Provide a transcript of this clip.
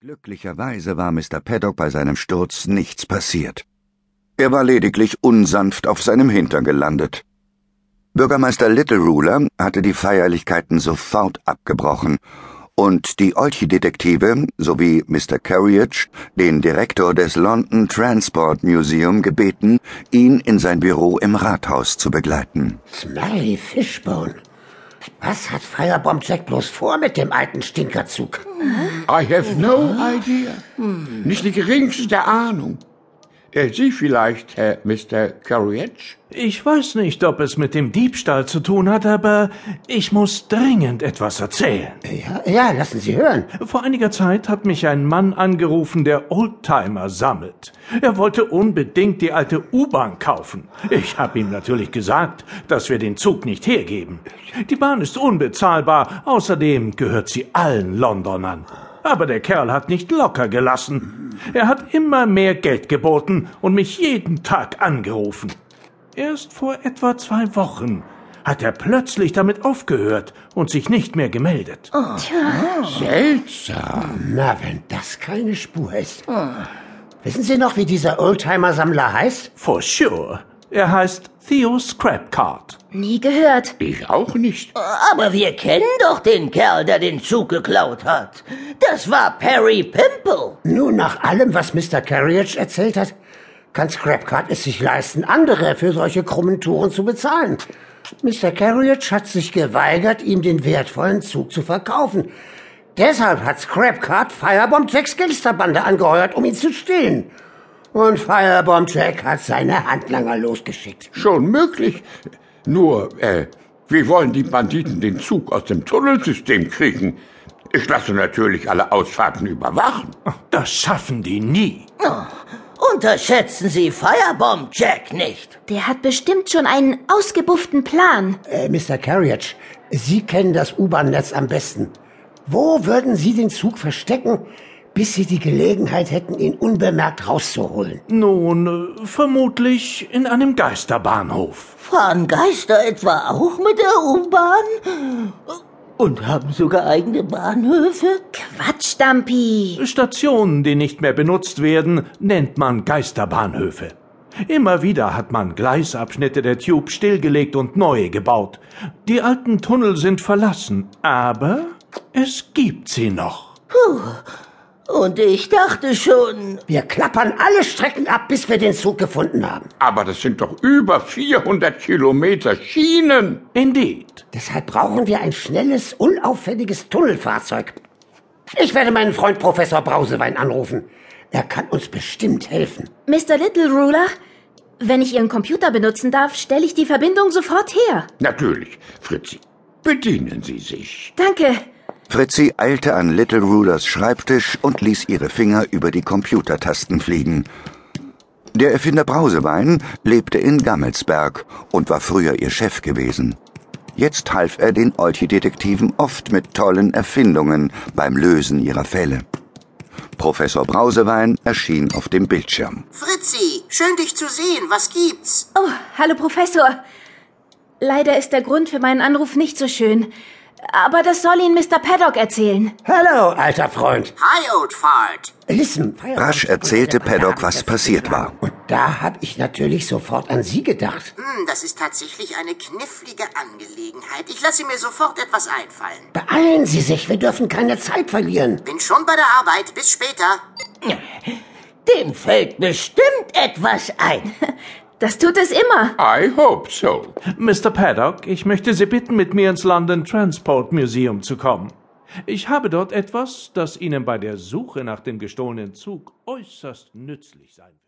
Glücklicherweise war Mr. Paddock bei seinem Sturz nichts passiert. Er war lediglich unsanft auf seinem Hintern gelandet. Bürgermeister Little Ruler hatte die Feierlichkeiten sofort abgebrochen und die Olchi-Detektive sowie Mr. Carriage, den Direktor des London Transport Museum, gebeten, ihn in sein Büro im Rathaus zu begleiten. Smelly Fishbone. Was hat Firebomb Jack bloß vor mit dem alten Stinkerzug? I have no idea. Nicht die geringste Ahnung. Äh, Sie vielleicht, Herr Mr. Carriage? Ich weiß nicht, ob es mit dem Diebstahl zu tun hat, aber ich muss dringend etwas erzählen. Ja, ja, lassen Sie hören. Vor einiger Zeit hat mich ein Mann angerufen, der Oldtimer sammelt. Er wollte unbedingt die alte U-Bahn kaufen. Ich habe ihm natürlich gesagt, dass wir den Zug nicht hergeben. Die Bahn ist unbezahlbar, außerdem gehört sie allen Londonern. Aber der Kerl hat nicht locker gelassen. Er hat immer mehr Geld geboten und mich jeden Tag angerufen. Erst vor etwa zwei Wochen hat er plötzlich damit aufgehört und sich nicht mehr gemeldet. Seltsam. Na, wenn das keine Spur ist. Wissen Sie noch, wie dieser Oldtimer-Sammler heißt? For sure. Er heißt Theo Scrapcard. Nie gehört. Ich auch nicht. Aber wir kennen doch den Kerl, der den Zug geklaut hat. Das war Perry Pimple. Nun, nach allem, was Mr. Carriage erzählt hat, kann Scrapcard es sich leisten, andere für solche krummen Touren zu bezahlen. Mr. Carriage hat sich geweigert, ihm den wertvollen Zug zu verkaufen. Deshalb hat Scrapcard Firebomb Jacks Gangsterbande angeheuert, um ihn zu stehlen. Und Firebomb Jack hat seine Handlanger losgeschickt. Schon möglich. Nur, äh, wie wollen die Banditen den Zug aus dem Tunnelsystem kriegen? Ich lasse natürlich alle Ausfahrten überwachen. Das schaffen die nie. Unterschätzen Sie Firebomb Jack nicht. Der hat bestimmt schon einen ausgebufften Plan. Äh, Mr. Carriage, Sie kennen das U-Bahn-Netz am besten. Wo würden Sie den Zug verstecken, bis Sie die Gelegenheit hätten, ihn unbemerkt rauszuholen? Nun, äh, vermutlich in einem Geisterbahnhof. Fahren Geister etwa auch mit der U-Bahn? Und haben sogar eigene Bahnhöfe? Quatsch, Dumpy. Stationen, die nicht mehr benutzt werden, nennt man Geisterbahnhöfe. Immer wieder hat man Gleisabschnitte der Tube stillgelegt und neue gebaut. Die alten Tunnel sind verlassen, aber es gibt sie noch. Und ich dachte schon, Wir klappern alle Strecken ab, bis wir den Zug gefunden haben. Aber das sind doch über 400 Kilometer Schienen. Indeed. Deshalb brauchen wir ein schnelles, unauffälliges Tunnelfahrzeug. Ich werde meinen Freund Professor Brausewein anrufen. Er kann uns bestimmt helfen. Mr. Little Ruler, wenn ich Ihren Computer benutzen darf, stelle ich die Verbindung sofort her. Natürlich, Fritzi. Bedienen Sie sich. Danke. Fritzi eilte an Little Rulers Schreibtisch und ließ ihre Finger über die Computertasten fliegen. Der Erfinder Brausewein lebte in Gammelsberg und war früher ihr Chef gewesen. Jetzt half er den Olchi-Detektiven oft mit tollen Erfindungen beim Lösen ihrer Fälle. Professor Brausewein erschien auf dem Bildschirm. Fritzi, schön dich zu sehen. Was gibt's? Oh, hallo Professor. Leider ist der Grund für meinen Anruf nicht so schön. Aber das soll Ihnen Mr. Paddock erzählen. Hallo, alter Freund. Hi, Old Fart. Listen, Rasch erzählte Paddock, was passiert war. Und da habe ich natürlich sofort an Sie gedacht. Hm, das ist tatsächlich eine knifflige Angelegenheit. Ich lasse mir sofort etwas einfallen. Beeilen Sie sich, wir dürfen keine Zeit verlieren. Bin schon bei der Arbeit. Bis später. dem fällt bestimmt etwas ein. Das tut es immer. I hope so. Mr. Paddock, ich möchte Sie bitten, mit mir ins London Transport Museum zu kommen. Ich habe dort etwas, das Ihnen bei der Suche nach dem gestohlenen Zug äußerst nützlich sein wird.